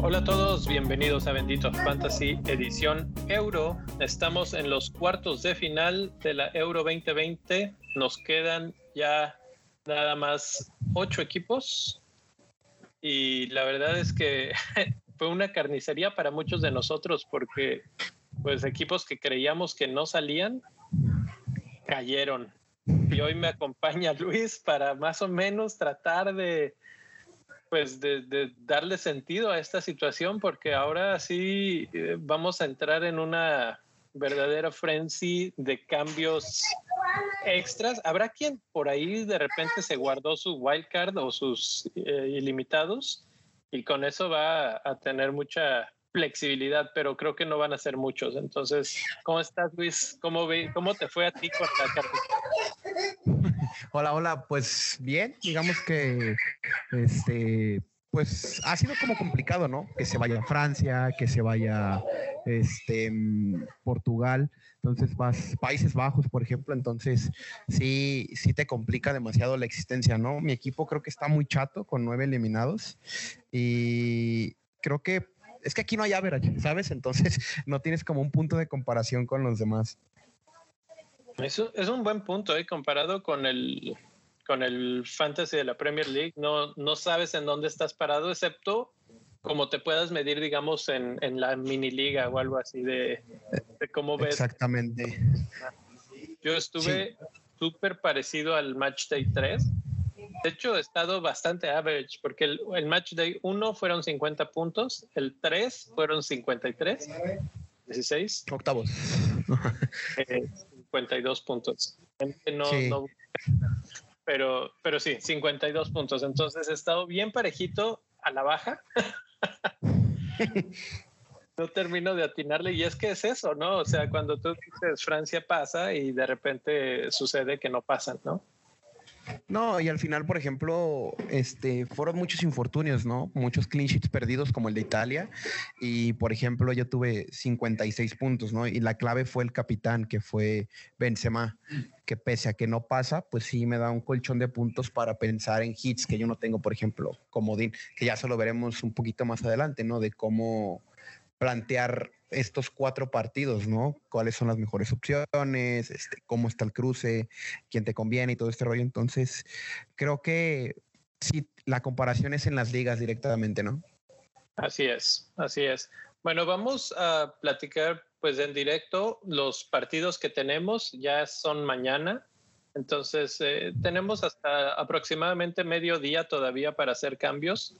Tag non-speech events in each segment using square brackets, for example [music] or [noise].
Hola a todos, bienvenidos a Bendito Fantasy edición Euro. Estamos en los cuartos de final de la Euro 2020. Nos quedan ya nada más ocho equipos y la verdad es que [laughs] fue una carnicería para muchos de nosotros porque pues equipos que creíamos que no salían cayeron. Y hoy me acompaña [laughs] Luis para más o menos tratar de pues de, darle sentido a esta situación porque ahora sí eh, vamos a entrar en una verdadera frenzy de cambios extras. ¿Habrá quien por ahí de repente se guardó su wildcard o sus eh, ilimitados y con eso va a tener mucha flexibilidad, pero creo que no van a ser muchos. Entonces, ¿cómo estás, Luis? ¿Cómo, te fue a ti con la? [laughs] Hola, hola, pues bien, digamos que este pues ha sido como complicado, ¿no? Que se vaya a Francia, que se vaya este Portugal, entonces vas Países Bajos, por ejemplo, entonces sí sí te complica demasiado la existencia, ¿no? Mi equipo creo que está muy chato con nueve eliminados y creo que es que aquí no hay average, ¿sabes? Entonces [laughs] no tienes como un punto de comparación con los demás. Eso es un buen punto, ¿eh? comparado con el con el fantasy de la Premier League, no, no sabes en dónde estás parado, excepto como te puedas medir, digamos, en, en la mini liga o algo así de, cómo ves. Exactamente. Yo estuve súper parecido al Match Day 3 de hecho, he estado bastante average porque el, el match day 1 fueron 50 puntos, el 3 fueron 53, 16. Octavos. 52 eh, puntos. No, pero, pero sí, 52 puntos. Entonces he estado bien parejito a la baja. [laughs] no termino de atinarle y es que es eso, ¿no? O sea, cuando tú dices Francia pasa y de repente sucede que no pasan, ¿no? No, y al final, por ejemplo, este, fueron muchos infortunios, ¿no? Muchos clean sheets perdidos como el de Italia. Y, por ejemplo, yo tuve 56 puntos, ¿no? Y la clave fue el capitán, que fue Benzema, que pese a que no pasa, pues sí me da un colchón de puntos para pensar en hits que yo no tengo, por ejemplo, comodín, que ya se lo veremos un poquito más adelante, ¿no? De cómo plantear estos cuatro partidos, ¿no? ¿Cuáles son las mejores opciones? Este, ¿Cómo está el cruce? ¿Quién te conviene? Y todo este rollo. Entonces, creo que sí, la comparación es en las ligas directamente, ¿no? Así es, así es. Bueno, vamos a platicar pues en directo los partidos que tenemos, ya son mañana. Entonces, eh, tenemos hasta aproximadamente medio día todavía para hacer cambios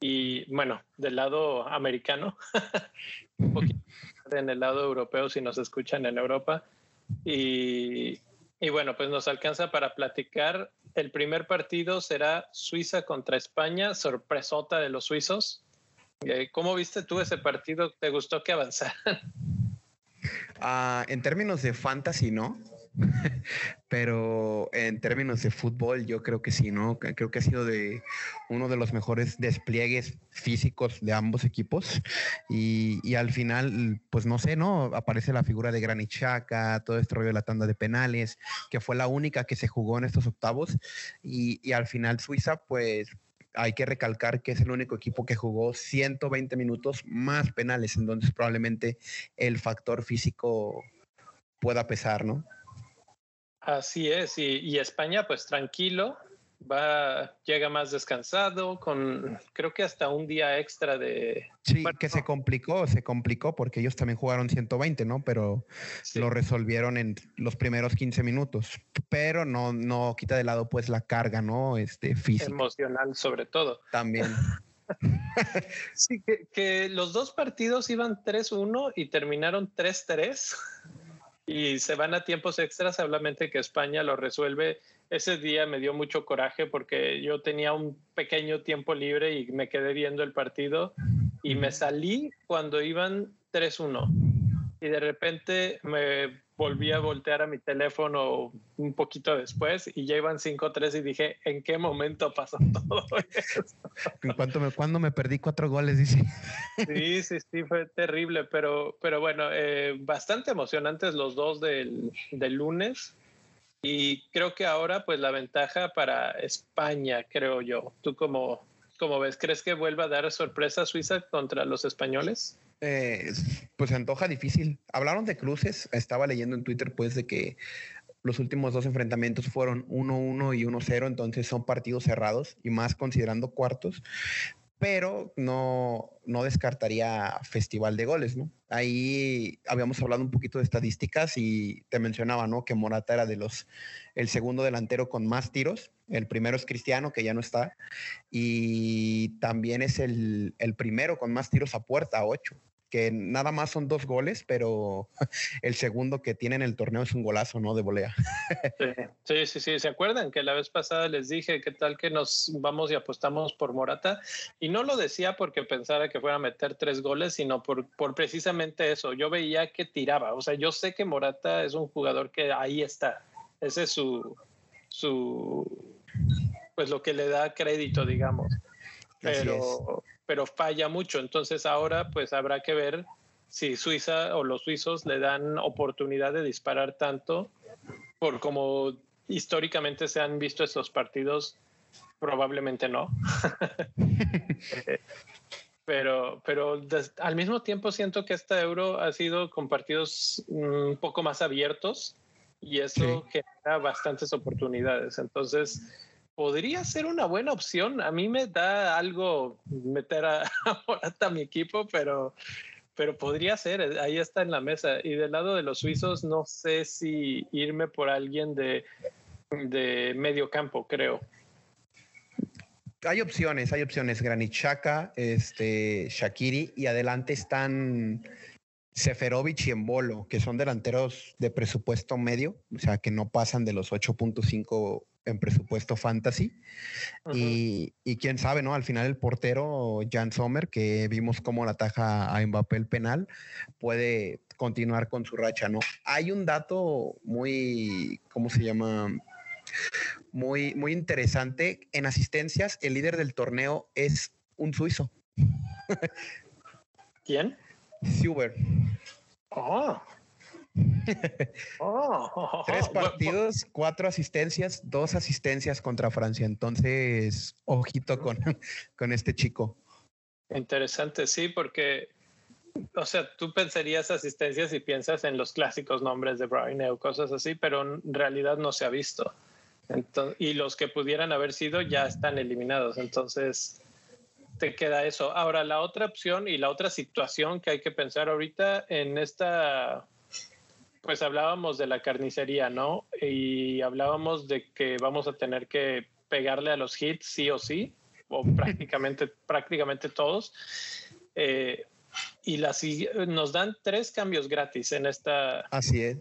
y bueno, del lado americano, [laughs] un poquito en el lado europeo si nos escuchan en Europa. Y, y, bueno, pues nos alcanza para platicar. El primer partido será Suiza contra España, sorpresota de los suizos. Eh, ¿Cómo viste tú ese partido? ¿Te gustó que avanzaran? Ah, en términos de fantasy, ¿no? [laughs] Pero en términos de fútbol, yo creo que sí, ¿no? Creo que ha sido de uno de los mejores despliegues físicos de ambos equipos. Y, al final, pues no sé, ¿no? Aparece la figura de Granit todo este rollo de la tanda de penales, que fue la única que se jugó en estos octavos. Y, y al final Suiza, pues hay que recalcar que es el único equipo que jugó 120 minutos más penales, entonces probablemente el factor físico pueda pesar, ¿no? Así es, y, España pues tranquilo, va, llega más descansado, con creo que hasta un día extra de... Sí, que se complicó, se complicó porque ellos también jugaron 120, ¿no? Pero lo resolvieron en los primeros 15 minutos, pero no, no quita de lado pues la carga, ¿no? Este, física. Emocional sobre todo. También. [laughs] sí, que, que los dos partidos iban 3-1 y terminaron 3-3 y se van a tiempos extras, solamente que España lo resuelve. Ese día me dio mucho coraje porque yo tenía un pequeño tiempo libre y me quedé viendo el partido y me salí cuando iban 3-1. Y de repente me volví a voltear a mi teléfono un poquito después y ya iban 5-3 y dije, ¿en qué momento pasó [laughs] todo esto? ¿En cuánto me, cuando me perdí cuatro goles? Dice. Sí, sí, sí, fue terrible, pero, pero bueno, eh, bastante emocionantes los dos del, del lunes. Y creo que ahora, pues la ventaja para España, creo yo. ¿Tú cómo, cómo ves? ¿Crees que vuelva a dar sorpresa Suiza contra los españoles? Eh, pues se antoja difícil. Hablaron de cruces. Estaba leyendo en Twitter, pues, de que los últimos dos enfrentamientos fueron 1-1 y 1-0, entonces son partidos cerrados y más considerando cuartos pero no, no descartaría festival de goles, ¿no? Ahí habíamos hablado un poquito de estadísticas y te mencionaba, ¿no? Que Morata era de los, el segundo delantero con más tiros. El primero es Cristiano, que ya no está. Y también es el, el primero con más tiros a puerta, ocho que nada más son dos goles, pero [laughs] el segundo que tiene en el torneo es un golazo, ¿no? De volea. [laughs] Sí, sí, sí, ¿Se acuerdan que la vez pasada les dije qué tal que nos vamos y apostamos por Morata? Y no lo decía porque pensara que fuera a meter tres goles, sino por, por precisamente eso. Yo veía que tiraba. O sea, yo sé que Morata es un jugador que ahí está. Ese es su, su, pues lo que le da crédito, digamos. Pero, pero falla mucho. Entonces ahora pues habrá que ver si Suiza o los suizos le dan oportunidad de disparar tanto por como históricamente se han visto estos partidos, probablemente no. [laughs] pero pero al mismo tiempo siento que este euro ha sido con partidos un poco más abiertos y eso genera bastantes oportunidades. Entonces, podría ser una buena opción. A mí me da algo meter a, [laughs] Morata a mi equipo, pero, pero podría ser. Ahí está en la mesa. Y del lado de los suizos, no sé si irme por alguien de, de medio campo, creo. Hay opciones, hay opciones. Granit este, Shakiri y adelante están Seferovic y Embolo, que son delanteros de presupuesto medio, o sea, que no pasan de los 8.5 en presupuesto fantasy. y, quién sabe, ¿no? Al final el portero Jan Sommer, que vimos cómo la ataja a Mbappé el penal, puede continuar con su racha, ¿no? Hay un dato muy, ¿cómo se llama? Muy, muy interesante. En asistencias, el líder del torneo es un suizo. ¿Quién? Suber. Oh. [laughs] oh. Tres partidos, cuatro asistencias, dos asistencias contra Francia. Entonces, ojito con, [laughs] con este chico. Interesante, sí, porque, o sea, tú pensarías asistencias y piensas en los clásicos nombres de Brian o cosas así, pero en realidad no se ha visto. y los que pudieran haber sido ya están eliminados. Entonces, te queda eso. Ahora, la otra opción y la otra situación que hay que pensar ahorita en esta, pues hablábamos de la carnicería, ¿no? Y hablábamos de que vamos a tener que pegarle a los hits sí o sí, o [laughs] prácticamente, prácticamente todos. Eh, y las, nos dan tres cambios gratis en esta. Así es.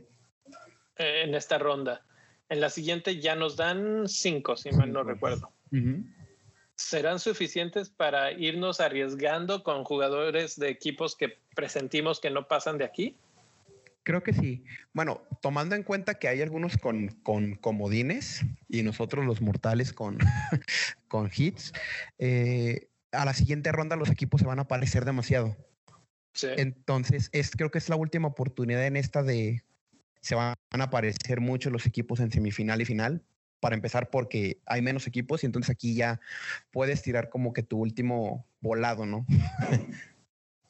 En esta ronda. En la siguiente ya nos dan cinco, si mal no recuerdo serán suficientes para irnos arriesgando con jugadores de equipos que presentimos que no pasan de aquí? Creo que sí. Bueno, tomando en cuenta que hay algunos con, con comodines y nosotros los mortales con, [laughs] con hits, eh, a la siguiente ronda los equipos se van a parecer demasiado. Entonces, es, creo que es la última oportunidad en esta de se van a aparecer mucho los equipos en semifinal y final para empezar porque hay menos equipos y entonces aquí ya puedes tirar como que tu último volado, ¿no? [laughs]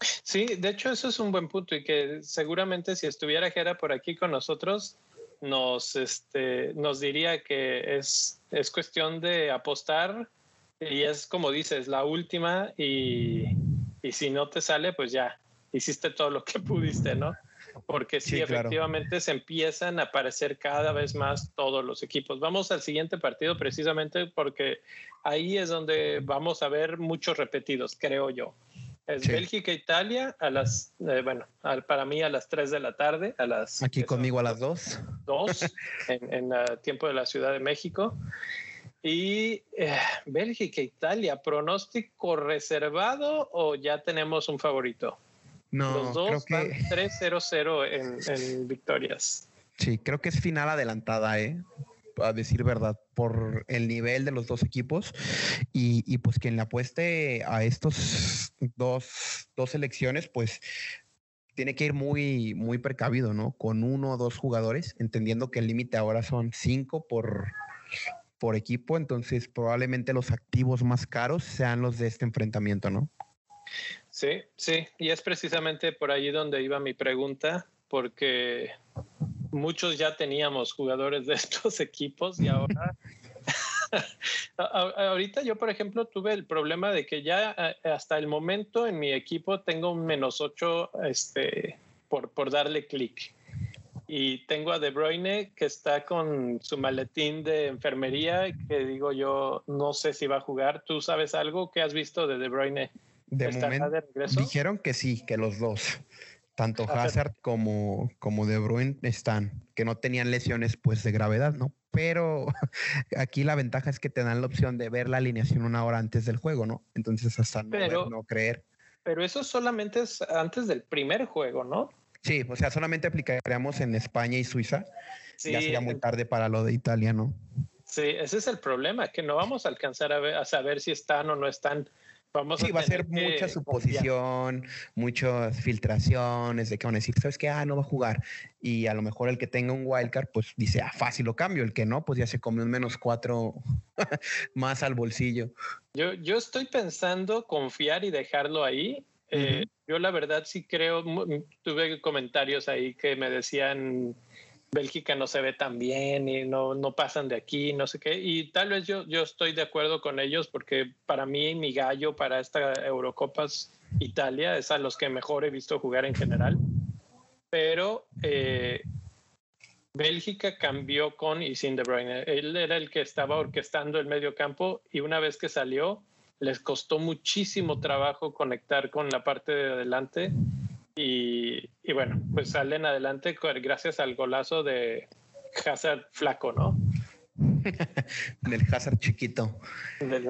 Sí, de hecho eso es un buen punto y que seguramente si estuviera Jera por aquí con nosotros nos, este, nos diría que es, es cuestión de apostar y es como dices, la última y, y si no te sale, pues ya hiciste todo lo que [laughs] pudiste, ¿no? porque sí, efectivamente se empiezan a aparecer cada vez más todos los equipos. Vamos al siguiente partido precisamente porque ahí es donde vamos a ver muchos repetidos, creo yo. Es Bélgica, Italia, a las, eh, bueno, para mí a las 3 de la tarde, a las... Aquí conmigo a las 2. 2, en, en uh, tiempo de la Ciudad de México. Y eh, Bélgica, Italia, ¿pronóstico reservado o ya tenemos un favorito? No, Los dos creo que... 3-0-0 en, en victorias. Sí, creo que es final adelantada, ¿eh? a decir verdad, por el nivel de los dos equipos. Y, y pues quien le apueste a estos dos, dos selecciones, pues tiene que ir muy, muy precavido, ¿no? Con uno o dos jugadores, entendiendo que el límite ahora son cinco por, por equipo, entonces probablemente los activos más caros sean los de este enfrentamiento, ¿no? Sí, sí, y es precisamente por ahí donde iba mi pregunta, porque muchos ya teníamos jugadores de [laughs] estos equipos y ahora [laughs] ahorita yo por ejemplo tuve el problema de que ya hasta el momento en mi equipo tengo un menos 8 este, por, por darle clic y tengo a De Bruyne que está con su maletín de enfermería que digo yo no sé si va a jugar. ¿Tú sabes algo? ¿Qué has visto de De Bruyne? De momento dijeron que sí, que los dos. Tanto Hazard como, como De Bruyne están, que no tenían lesiones pues de gravedad, ¿no? Pero [laughs] aquí la ventaja es que te dan la opción de ver la alineación una hora antes del juego, ¿no? Entonces hasta no, no creer. Pero eso solamente es antes del primer juego, ¿no? Sí, o sea, solamente aplicaríamos en España y Suiza. ya sería muy tarde para lo de Italia, ¿no? Sí, ese es el problema, que no vamos a alcanzar a, a saber si están o no están Vamos sí, va a ser mucha suposición, muchas filtraciones de que van a decir, ¿sabes qué? Ah, no va a jugar. Y a lo mejor el que tenga un wildcard, pues dice, ah, fácil lo cambio. El que no, pues ya se come un menos cuatro [laughs] más al bolsillo. Yo, yo estoy pensando confiar y dejarlo ahí. Eh, yo la verdad sí creo, tuve comentarios ahí que me decían Bélgica no se ve tan bien y no, no pasan de aquí, no sé qué. Y tal vez yo, yo estoy de acuerdo con ellos porque para mí mi gallo para esta Eurocopas Italia es a los que mejor he visto jugar en general. Pero eh, Bélgica cambió con y sin De Bruyne. Él era el que estaba orquestando el medio campo y una vez que salió les costó muchísimo trabajo conectar con la parte de adelante y, bueno, pues salen adelante gracias al golazo de Hazard flaco, ¿no? [laughs] del Hazard chiquito.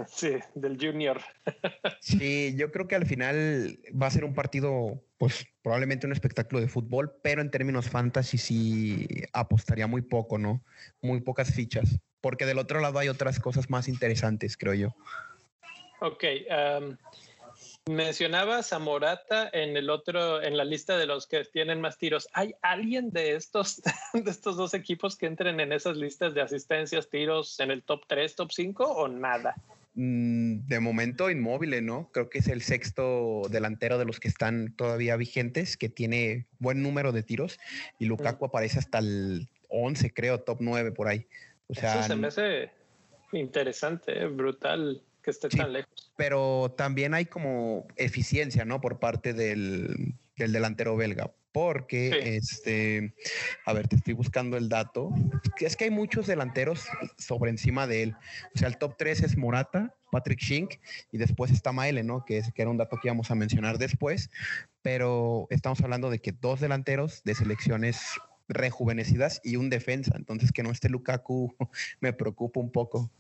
sí, del Junior. [laughs] sí, yo creo que al final va a ser un partido, pues probablemente un espectáculo de fútbol, pero en términos fantasy sí apostaría muy poco, ¿no? Muy pocas fichas, porque del otro lado hay otras cosas más interesantes, creo yo. Ok, um, Mencionabas a Morata en el otro, en la lista de los que tienen más tiros. ¿Hay alguien de estos, [laughs] de estos dos equipos que entren en esas listas de asistencias, tiros en el top 3, top 5 o nada? Mm, de momento inmóvil, ¿no? Creo que es el sexto delantero de los que están todavía vigentes, que tiene buen número de tiros y Lukaku aparece hasta el 11, creo, top 9 por ahí. O sea, Eso se me hace interesante, ¿eh? brutal que esté tan lejos. Pero también hay como eficiencia, ¿no? Por parte del, delantero belga. Porque, este, a ver, te estoy buscando el dato. Es que hay muchos delanteros sobre encima de él. O sea, el top 3 es Morata, Patrick Schink y después está Maele, ¿no? Que, es, que era un dato que íbamos a mencionar después. Pero estamos hablando de que dos delanteros de selecciones rejuvenecidas y un defensa. Entonces, que no esté Lukaku [laughs] me preocupa un poco.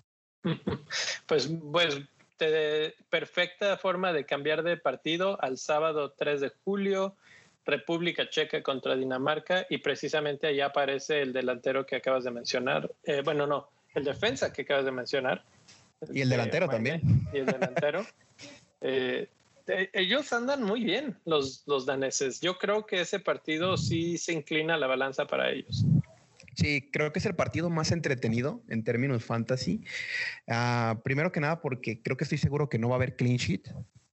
[laughs] Pues, pues perfecta forma de cambiar de partido al sábado 3 de julio, República Checa contra Dinamarca y precisamente allá aparece el delantero que acabas de mencionar. Eh, bueno, no, el defensa que acabas de mencionar. Y el delantero también. Y el delantero. [laughs] Eh, ellos andan muy bien, los, los daneses. Yo creo que ese partido sí se inclina la balanza para ellos. Sí, creo que es el partido más entretenido en términos fantasy. Ah, primero que nada, porque creo que estoy seguro que no va a haber clean sheet,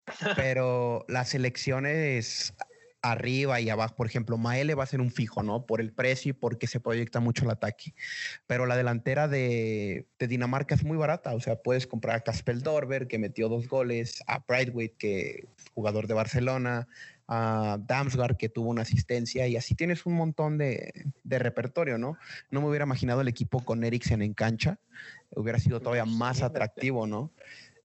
[laughs] pero las elecciones arriba y abajo, por ejemplo, Maele va a ser un fijo, ¿no? Por el precio y porque se proyecta mucho el ataque. Pero la delantera de, Dinamarca es muy barata, o sea, puedes comprar a Caspel Dorber, que metió dos goles, a Brightweight, que jugador de Barcelona, a Damsgaard que tuvo una asistencia y así tienes un montón de, repertorio, ¿no? No me hubiera imaginado el equipo con Eriksen en cancha, hubiera sido todavía más atractivo, ¿no?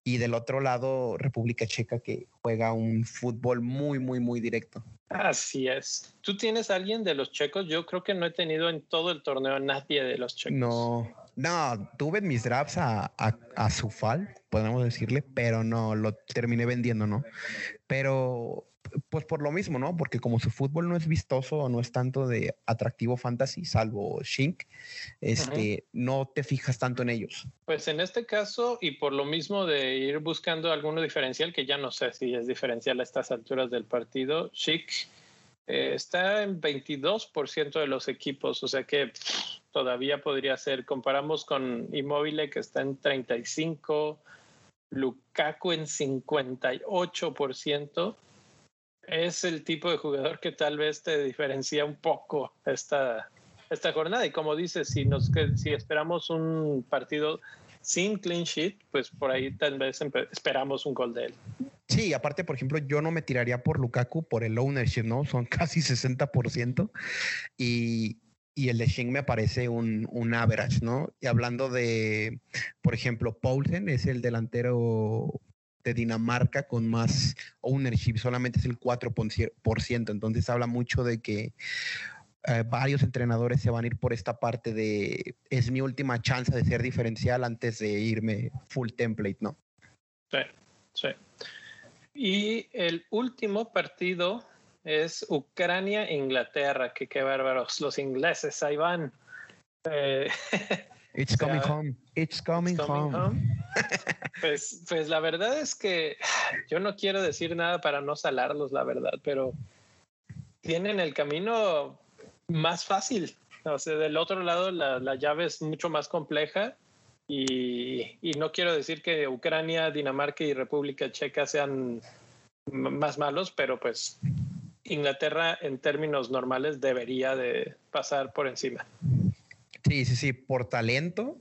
Y del otro lado, República Checa que juega un fútbol muy, muy, muy directo. Así es. ¿Tú tienes alguien de los checos? Yo creo que no he tenido en todo el torneo nadie de los checos. No, no, tuve mis drafts a, a, a Sufal, podemos decirle, pero no, lo terminé vendiendo, ¿no? Pero pues por lo mismo, ¿no? Porque como su fútbol no es vistoso o no es tanto de atractivo fantasy, salvo Shink, este, no te fijas tanto en ellos. Pues en este caso, y por lo mismo de ir buscando alguno diferencial, que ya no sé si es diferencial a estas alturas del partido, Shink eh, está en 22% de los equipos, o sea que todavía podría ser. Comparamos con Immobile que está en 35%, Lukaku en 58% es el tipo de jugador que tal vez te diferencia un poco esta, esta jornada. Y como dices, si, nos, si esperamos un partido sin clean sheet, pues por ahí tal vez esperamos un gol de él. Sí, aparte, por ejemplo, yo no me tiraría por Lukaku por el ownership, ¿no? Son [laughs] casi 60%. Y, y el de Shing me parece un, un, average, ¿no? Y hablando de, por ejemplo, Paulsen es el delantero de Dinamarca con más ownership, solamente es el 4%, entonces habla mucho de que eh, varios entrenadores se van a ir por esta parte de es mi última chance de ser diferencial antes de irme full template, ¿no? Sí, sí. Y el último partido es Ucrania-Inglaterra, que qué bárbaros, los ingleses, ahí van. Eh, [laughs] It's coming home. It's coming, home. [laughs] Pues, pues la verdad es que [sighs] yo no quiero decir nada para no salarlos, la verdad, pero tienen el camino más fácil. O sea, del otro lado la, la llave es mucho más compleja y, y, no quiero decir que Ucrania, Dinamarca y República Checa sean más malos, pero pues Inglaterra en términos normales debería de pasar por encima. Sí, sí, sí, por talento,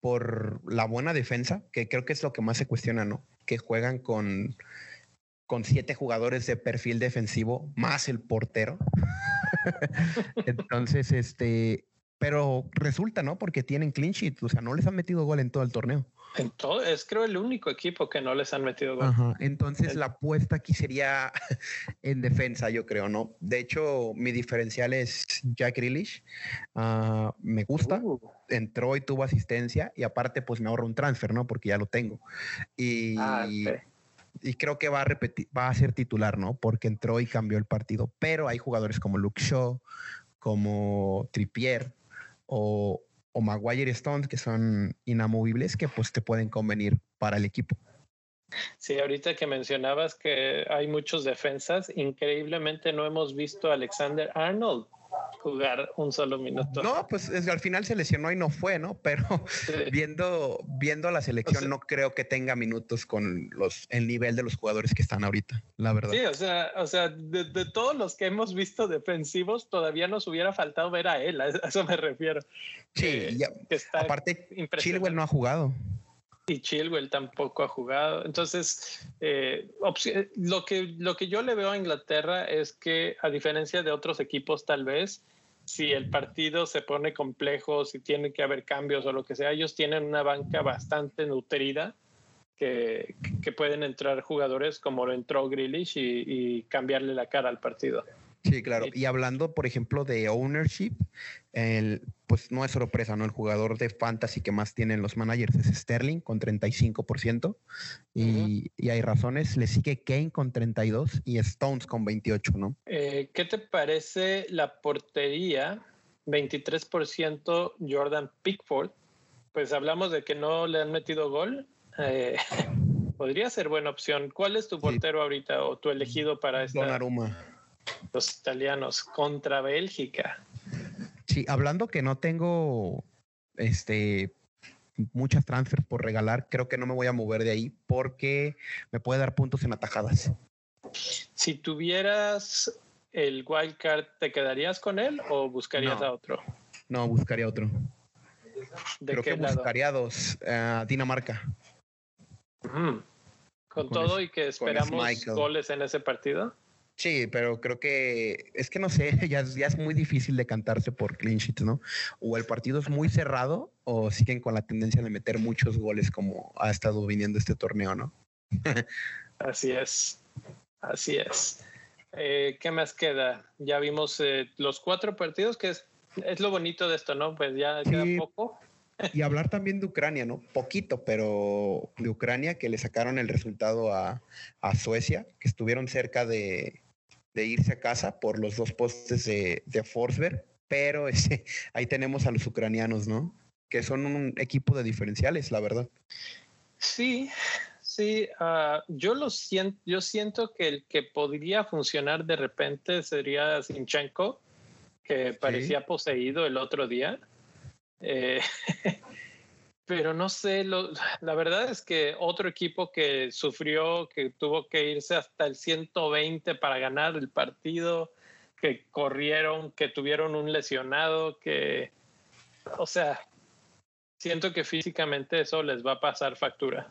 por la buena defensa, que creo que es lo que más se cuestiona, ¿no? Que juegan con, con siete jugadores de perfil defensivo, más el portero. [laughs] Entonces, este, pero resulta, ¿no? Porque tienen clean sheet, o sea, no les han metido gol en todo el torneo. En todo, es creo el único equipo que no les han metido gol. Ajá. Entonces la apuesta aquí sería [laughs] en defensa, yo creo, ¿no? De hecho, mi diferencial es Jack Grealish. Ah, me gusta. Uh. Entró y tuvo asistencia y aparte pues me ahorro un transfer, ¿no? Porque ya lo tengo. Y, ah, y creo que va a repetir, va a ser titular, ¿no? Porque entró y cambió el partido. Pero hay jugadores como Luke Shaw, como Trippier o, o Maguire Stones, que son inamovibles, que pues te pueden convenir para el equipo. Sí, ahorita que mencionabas que hay muchos defensas, increíblemente no hemos visto a Alexander Arnold jugar un solo minuto. No, pues al final se lesionó y no fue, ¿no? Pero [laughs] viendo, viendo la selección, no creo que tenga minutos con los, el nivel de los jugadores que están ahorita, la verdad. Sí, o sea, o sea, de, todos los que hemos visto defensivos, todavía nos hubiera faltado ver a él, a eso me refiero. Sí, eh, aparte, Chilwell no ha jugado. Y Chilwell tampoco ha jugado. Entonces, eh, lo, que, lo que yo le veo a Inglaterra es que, a diferencia de otros equipos, tal vez, si el partido se pone complejo, si tiene que haber cambios o lo que sea, ellos tienen una banca bastante nutrida que, que pueden entrar jugadores como lo entró Grealish y, y cambiarle la cara al partido. Sí, claro. Y hablando, por ejemplo, de ownership, el, pues no es sorpresa, ¿no? El jugador de fantasy que más tienen los managers es Sterling con 35%. Y, y hay razones. Le sigue Kane con 32 y Stones con 28, ¿no? Eh, ¿Qué te parece la portería? 23% Jordan Pickford. Pues hablamos de que no le han metido gol. Eh, [laughs] podría ser buena opción. ¿Cuál es tu portero ahorita o tu elegido para esta? Donnarumma los italianos contra Bélgica. Sí, hablando que no tengo este muchas transfers por regalar, creo que no me voy a mover de ahí porque me puede dar puntos en atajadas. Si tuvieras el wildcard, ¿te quedarías con él o buscarías a otro? No, buscaría otro. ¿De creo que buscaría dos. Uh, Dinamarca. Mm. Con, todo y que esperamos goles en ese partido. Sí, pero creo que es que no sé, [laughs] ya, ya es muy difícil de cantarse por clean sheets, ¿no? O el partido es muy cerrado o siguen con la tendencia de meter muchos goles como ha estado viniendo este torneo, ¿no? [laughs] así es, así es. Eh, ¿Qué más queda? Ya vimos eh, los cuatro partidos, que es, es lo bonito de esto, ¿no? Pues ya queda poco. [laughs] Y hablar también de Ucrania, ¿no? Poquito, pero de Ucrania que le sacaron el resultado a, Suecia, que estuvieron cerca de, irse a casa por los dos postes de, de Forsberg, pero [laughs] ese, ahí tenemos a los ucranianos, ¿no? Que son un equipo de diferenciales, la verdad. Sí, sí, ah, yo lo siento, yo siento que el que podría funcionar de repente sería Sinchenko, que parecía poseído el otro día. Eh, [laughs] pero no sé, [sighs] la verdad es que otro equipo que sufrió, que tuvo que irse hasta el 120 para ganar el partido, que corrieron, que tuvieron un lesionado, que, o sea, siento que físicamente eso les va a pasar factura.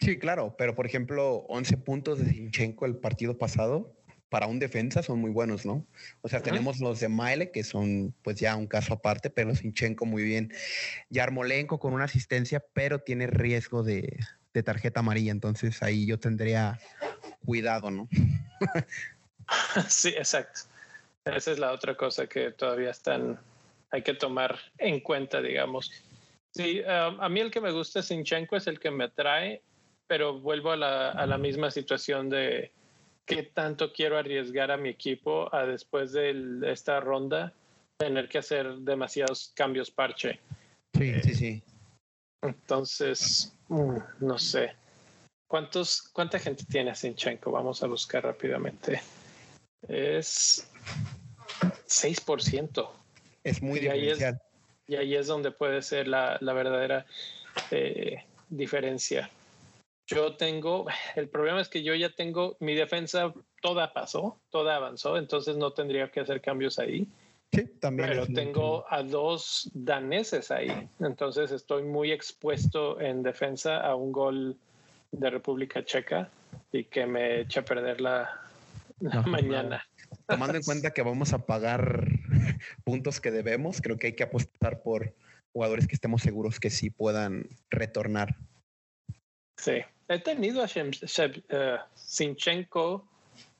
Sí, claro, pero por ejemplo, 11 puntos de Zinchenko el partido pasado, para un defensa son muy buenos, ¿no? O sea, tenemos los de Maile, que son pues ya un caso aparte, pero Zinchenko muy bien. Yarmolenko con una asistencia, pero tiene riesgo de, de tarjeta amarilla, entonces ahí yo tendría cuidado, ¿no? [laughs] sí, exacto. Esa es la otra cosa que todavía están, hay que tomar en cuenta, digamos. Sí, um, a mí el que me gusta Sinchenko es el que me atrae, pero vuelvo a la, a la misma situación de qué tanto quiero arriesgar a mi equipo a después de esta ronda tener que hacer demasiados cambios parche. Sí, sí, sí. Entonces, mm, no sé. ¿Cuántos, ¿Cuánta gente tiene Sinchenko? Vamos a buscar rápidamente. Es 6%. Es muy diferencial. y ahí es donde puede ser la, la verdadera eh, diferencia. Yo tengo, [sighs] el problema es que yo ya tengo mi defensa, toda pasó, toda avanzó, entonces no tendría que hacer cambios ahí. Sí, también. Pero tengo a dos daneses ahí, entonces estoy muy expuesto en defensa a un gol de República Checa y que me eche a perder la, [laughs] mañana. Tomando en cuenta que vamos a pagar [laughs] puntos que debemos, creo que hay que apostar por jugadores que estemos seguros que sí puedan retornar. Sí, he tenido a uh, Sinchenko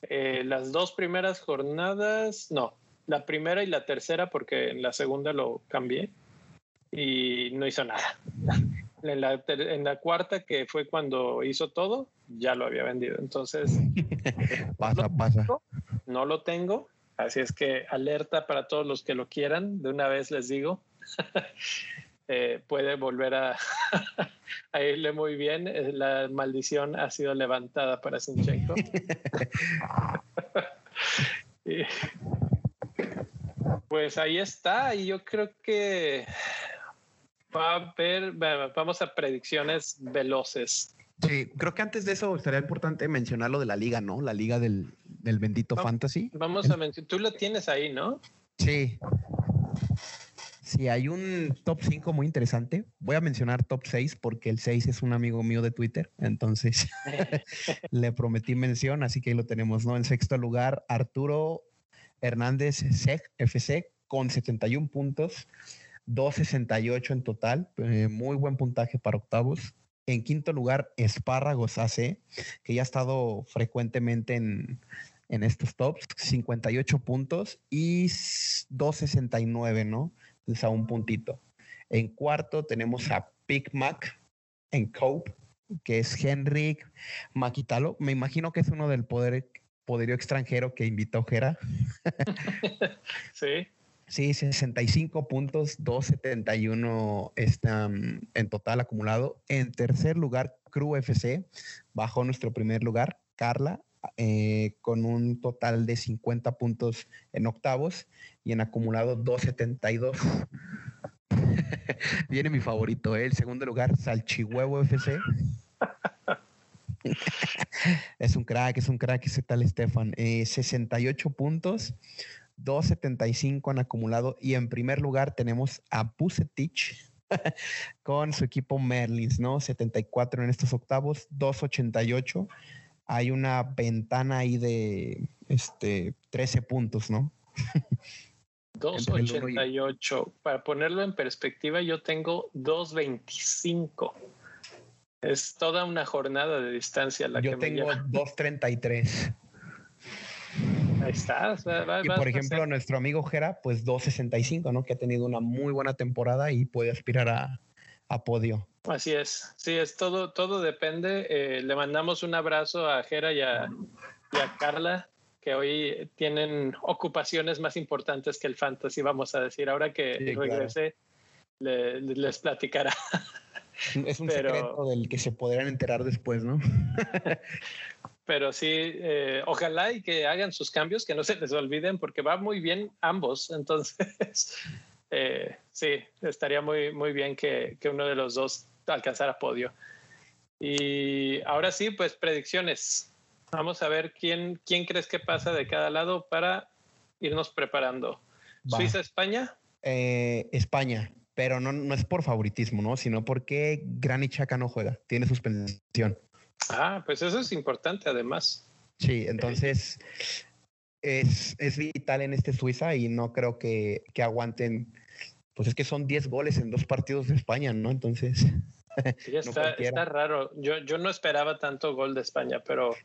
eh, las dos primeras jornadas, no, la primera y la tercera porque en la segunda lo cambié y no hizo nada. [laughs] En la, en la cuarta, que fue cuando hizo todo, ya lo había vendido. Entonces, [laughs] pasa, pasa. no lo tengo, así es que alerta para todos los que lo quieran, de una vez les digo. [laughs] Eh, puede volver [laughs] a, irle muy bien. Eh, la maldición ha sido levantada para Sinchenko. [laughs] pues ahí está. Y yo creo que va a haber, vamos a predicciones veloces. Sí, creo que antes de eso estaría importante mencionar lo de la liga, ¿no? La liga del, bendito fantasy. Vamos a mencionar, tú lo tienes ahí, ¿no? Sí. Si hay un top 5 muy interesante. Voy a mencionar top 6 porque el 6 es un amigo mío de Twitter, entonces [laughs] [laughs] le prometí mención, así que ahí lo tenemos, ¿no? En sexto lugar, Arturo Hernández FC con 71 puntos, 268 en total, eh, muy buen puntaje para octavos. En quinto lugar, Espárragos AC, que ya ha estado frecuentemente en, en estos tops, 58 puntos y 269, ¿no? Es a un puntito. En cuarto tenemos a Big Mac en Cope, que es Henrik Maquitalo. Me imagino que es uno del poder, poderío extranjero que invitó Jera. [laughs] sí. Sí, 65 puntos, 271 están en total acumulado. En tercer lugar, Crew FC, bajó nuestro primer lugar, Carla, eh, con un total de 50 puntos en octavos y en acumulado 272. [laughs] Viene mi favorito, ¿eh? el segundo lugar, Salchihuevo FC. [laughs] es un crack, es un crack ese tal Estefan. 68 eh, puntos, 275 en acumulado y en primer lugar tenemos a Pusetich [laughs] con su equipo Merlins, ¿no? 74 en estos octavos, 288 hay una ventana ahí de este 13 puntos, ¿no? [laughs] 2.88. Para ponerlo en perspectiva, yo tengo 2.25. Es toda una jornada de distancia la yo que tengo 2.33. Ahí está. y por ejemplo, nuestro amigo Jera, pues 2.65, ¿no? Que ha tenido una muy buena temporada y puede aspirar a, a podio. Así es, sí, es todo, todo depende. Eh, le mandamos un abrazo a Jera y a, Carla, que hoy tienen ocupaciones más importantes que el fantasy, vamos a decir. Ahora que regrese, les platicará. [laughs] Es un secreto del que se podrán enterar después, ¿no? [laughs] Pero sí, eh, ojalá y que hagan sus cambios, que no se les olviden, porque va muy bien ambos. Entonces, [laughs] eh, sí, estaría muy, muy bien que, que uno de los dos alcanzara podio. Y ahora sí, pues predicciones. Vamos a ver quién, quién crees que pasa de cada lado para irnos preparando. ¿Suiza, España? Eh, España pero no, no es por favoritismo, ¿no? Sino porque Granit Xhaka no juega, tiene suspensión. Ah, pues eso es importante además. Sí, entonces es, es vital en este Suiza y no creo que, que aguanten, pues es que son 10 goles en dos partidos de España, ¿no? Entonces... [laughs] Sí, está, está, raro. Yo, yo no esperaba tanto gol de España, pero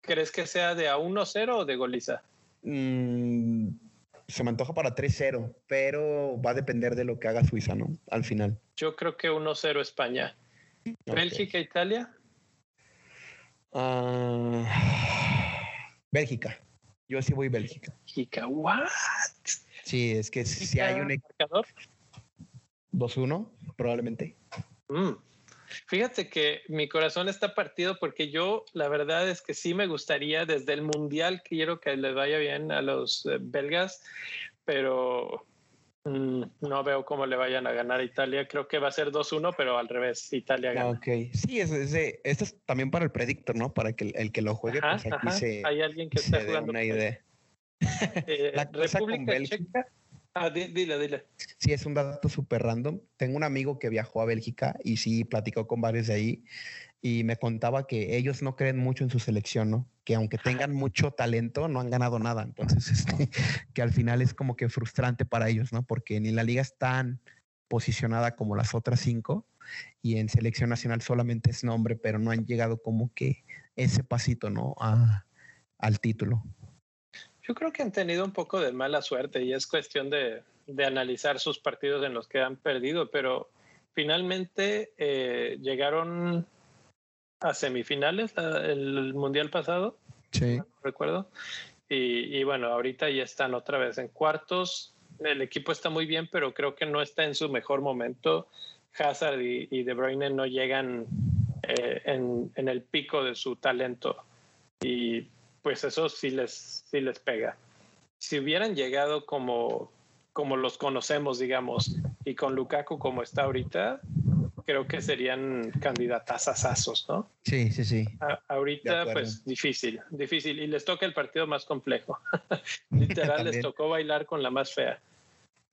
¿crees que sea de a 1-0 o de goliza? Mm, se me antoja para 3-0, pero va a depender de lo que haga Suiza, ¿no? Al final. Yo creo que 1-0 España. ¿Bélgica, Italia? Uh, Bélgica. Yo sí voy Bélgica. Bélgica, ¿what? Sí, es que si hay un... marcador. 2-1, probablemente. Mm. Fíjate que mi corazón está partido porque yo la verdad es que sí me gustaría desde el mundial quiero que les vaya bien a los eh, belgas, pero mm, no veo cómo le vayan a ganar a Italia. Creo que va a ser 2-1, pero al revés, Italia gana. Ok, sí, es, esto es también para el predictor, ¿no? Para que el, que lo juegue, pues aquí se, Hay alguien que está jugando. Una idea. [laughs] Eh, la República Checa Ah, dile, dile. Sí, es un dato súper random. Tengo un amigo que viajó a Bélgica y sí platicó con varios de ahí y me contaba que ellos no creen mucho en su selección, ¿no? Que aunque tengan mucho talento, no han ganado nada. Entonces, [laughs] este, que al final es como que frustrante para ellos, ¿no? Porque ni la liga es tan posicionada como las otras cinco y en selección nacional solamente es nombre, pero no han llegado como que ese pasito, ¿no? al título. Yo creo que han tenido un poco de mala suerte y es cuestión de, analizar sus partidos en los que han perdido, pero finalmente eh, llegaron a semifinales el mundial pasado. Sí. recuerdo. Y, bueno, ahorita ya están otra vez en cuartos. El equipo está muy bien, pero creo que no está en su mejor momento. Hazard y, De Bruyne no llegan eh, en, en, el pico de su talento. Y pues eso sí les, sí les pega. Si hubieran llegado como, como los conocemos, digamos, y con Lukaku como está ahorita, creo que serían candidatas ¿no? Sí, sí, sí. ahorita, pues difícil, difícil. Y les toca el partido más complejo. [laughs] [laughs] Literal, les tocó bailar con la más fea.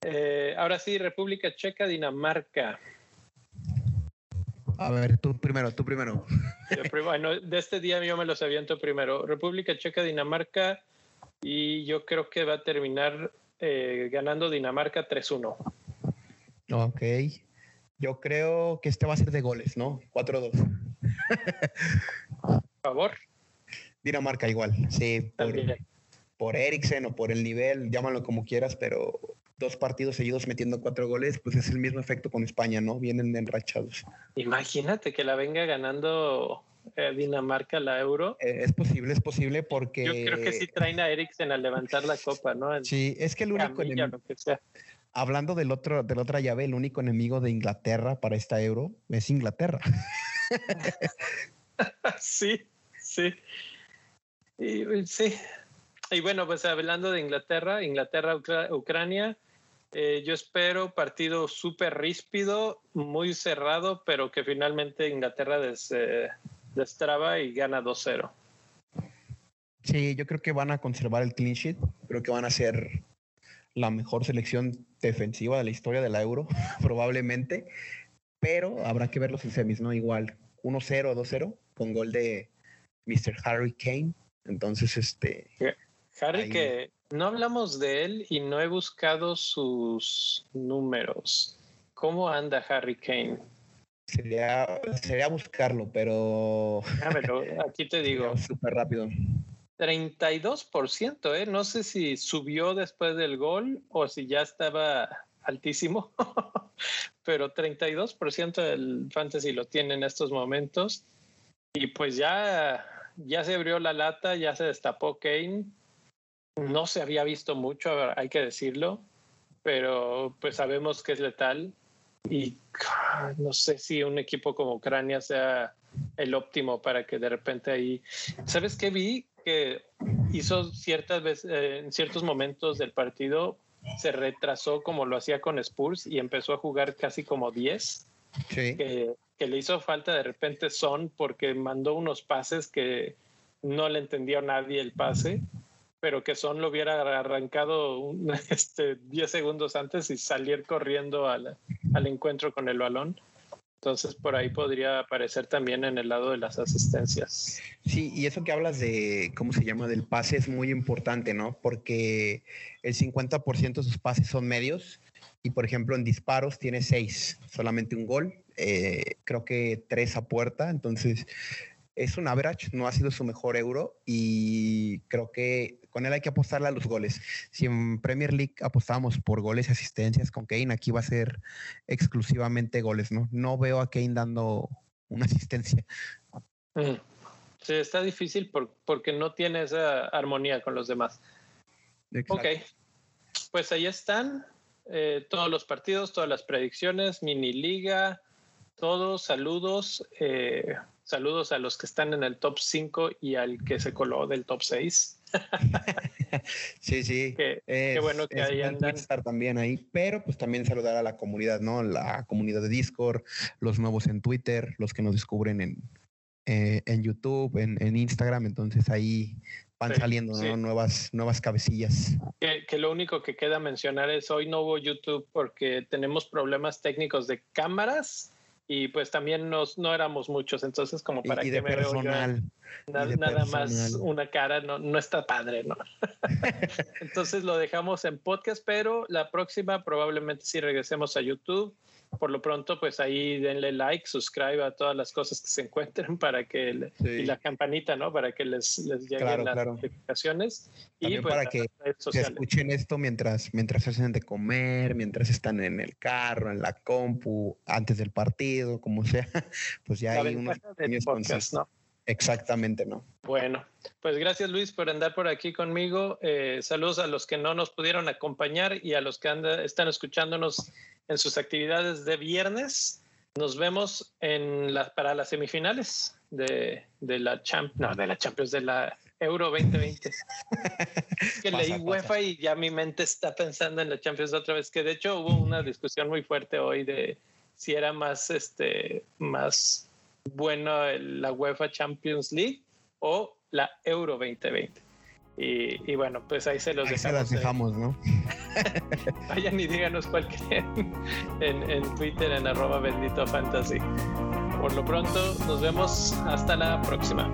Eh, ahora sí, República Checa, Dinamarca. A ver, tú primero, tú primero. Bueno, de este día yo me los aviento primero. República Checa, Dinamarca, y yo creo que va a terminar eh, ganando Dinamarca 3-1. Ok. Yo creo que este va a ser de goles, ¿no? 4-2. Por favor. Dinamarca igual, sí. Por, por Eriksen o por el nivel, llámalo como quieras, pero dos partidos seguidos metiendo cuatro goles, pues es el mismo efecto con España, ¿no? Vienen enrachados. Imagínate que la venga ganando eh, Dinamarca la Euro. Eh, es posible, es posible porque... Yo creo que sí traen a Eriksen al levantar la copa, ¿no? sí, es que el único... enemigo, Hablando del otro, de la otra llave, el único enemigo de Inglaterra para esta Euro es Inglaterra. [laughs] sí, sí. Y, sí. Y bueno, pues hablando de Inglaterra, Inglaterra, Ucrania, eh, yo espero partido súper ríspido, muy cerrado, pero que finalmente Inglaterra des, eh, destraba y gana 2-0. Sí, yo creo que van a conservar el clean sheet. Creo que van a ser la mejor selección defensiva de la historia de la Euro, [laughs] probablemente. Pero habrá que verlos en semis, ¿no? Igual, 1-0, 2-0, con gol de Mr. Harry Kane. Entonces, este. Harry, que no hablamos de él y no he buscado sus números. ¿Cómo anda Harry Kane? Sería, sería buscarlo, pero... [laughs] aquí te digo. Súper rápido. 32%, ¿eh? No sé si subió después del gol o si ya estaba altísimo, [laughs] pero 32% del fantasy lo tiene en estos momentos. Y pues ya, ya se abrió la lata, ya se destapó Kane. No se había visto mucho, hay que decirlo, pero pues sabemos que es letal. Y no sé si un equipo como Ucrania sea el óptimo para que de repente ahí. ¿Sabes qué vi? Que hizo ciertas veces, eh, en ciertos momentos del partido, se retrasó como lo hacía con Spurs y empezó a jugar casi como 10. Sí. Que, que, le hizo falta de repente Son porque mandó unos pases que no le entendió nadie el pase, pero que Son lo hubiera arrancado un, [laughs] este, 10 segundos antes y salir corriendo al, al encuentro con el balón. Entonces, por ahí podría aparecer también en el lado de las asistencias. Sí, y eso que hablas de, ¿cómo se llama?, del pase es muy importante, ¿no? Porque el 50% de sus pases son medios y, por ejemplo, en disparos tiene seis, solamente un gol, eh, creo que tres a puerta, entonces es un average, no ha sido su mejor euro y creo que con él hay que apostarle a los goles. Si en Premier League apostamos por goles y asistencias con Kane, aquí va a ser exclusivamente goles, ¿no? No veo a Kane dando una asistencia. Mm. Sí, está difícil porque no tiene esa armonía con los demás. Ok, pues ahí están eh, todos los partidos, todas las predicciones, mini liga, todos, saludos. Eh, saludos a los que están en el top 5 y al que se coló del top 6. [laughs] sí, sí. Qué, bueno que ahí andan. estar también ahí, pero pues también saludar a la comunidad, ¿no? La comunidad de Discord, los nuevos en Twitter, los que nos descubren en, eh, en YouTube, en, Instagram, entonces ahí van saliendo nuevas, nuevas cabecillas. Que, que, lo único que queda mencionar es hoy no hubo YouTube porque tenemos problemas técnicos de cámaras y pues también nos, no éramos muchos, entonces como para que me personal, nada, más una cara no, no está padre, ¿no? [laughs] entonces lo dejamos en podcast, pero la próxima probablemente sí regresemos a YouTube por lo pronto, pues ahí denle like, suscriba a todas las cosas que se encuentren para que y la campanita, ¿no? Para que les, les lleguen las notificaciones. y pues, para que, escuchen esto mientras, mientras hacen de comer, mientras están en el carro, en la compu, antes del partido, como sea. [laughs] Pues ya hay unos podcast, ¿no? Exactamente, ¿no? Bueno, pues gracias Luis por andar por aquí conmigo. Eh, saludos a los que no nos pudieron acompañar y a los que están escuchándonos en sus actividades de viernes. Nos vemos en la, para las semifinales de, de la Champ, no, de la Champions, de la Euro 2020. [laughs] que leí UEFA y ya mi mente está pensando en la Champions otra vez, que de hecho hubo una discusión muy fuerte hoy de si era más, este, más bueno la UEFA Champions League o la Euro 2020. Y, bueno, pues ahí se los ahí dejamos. Se las dejamos, ¿no? [laughs] Vayan y díganos cuál creen en, en Twitter en arroba bendito fantasy. Por lo pronto, nos vemos hasta la próxima.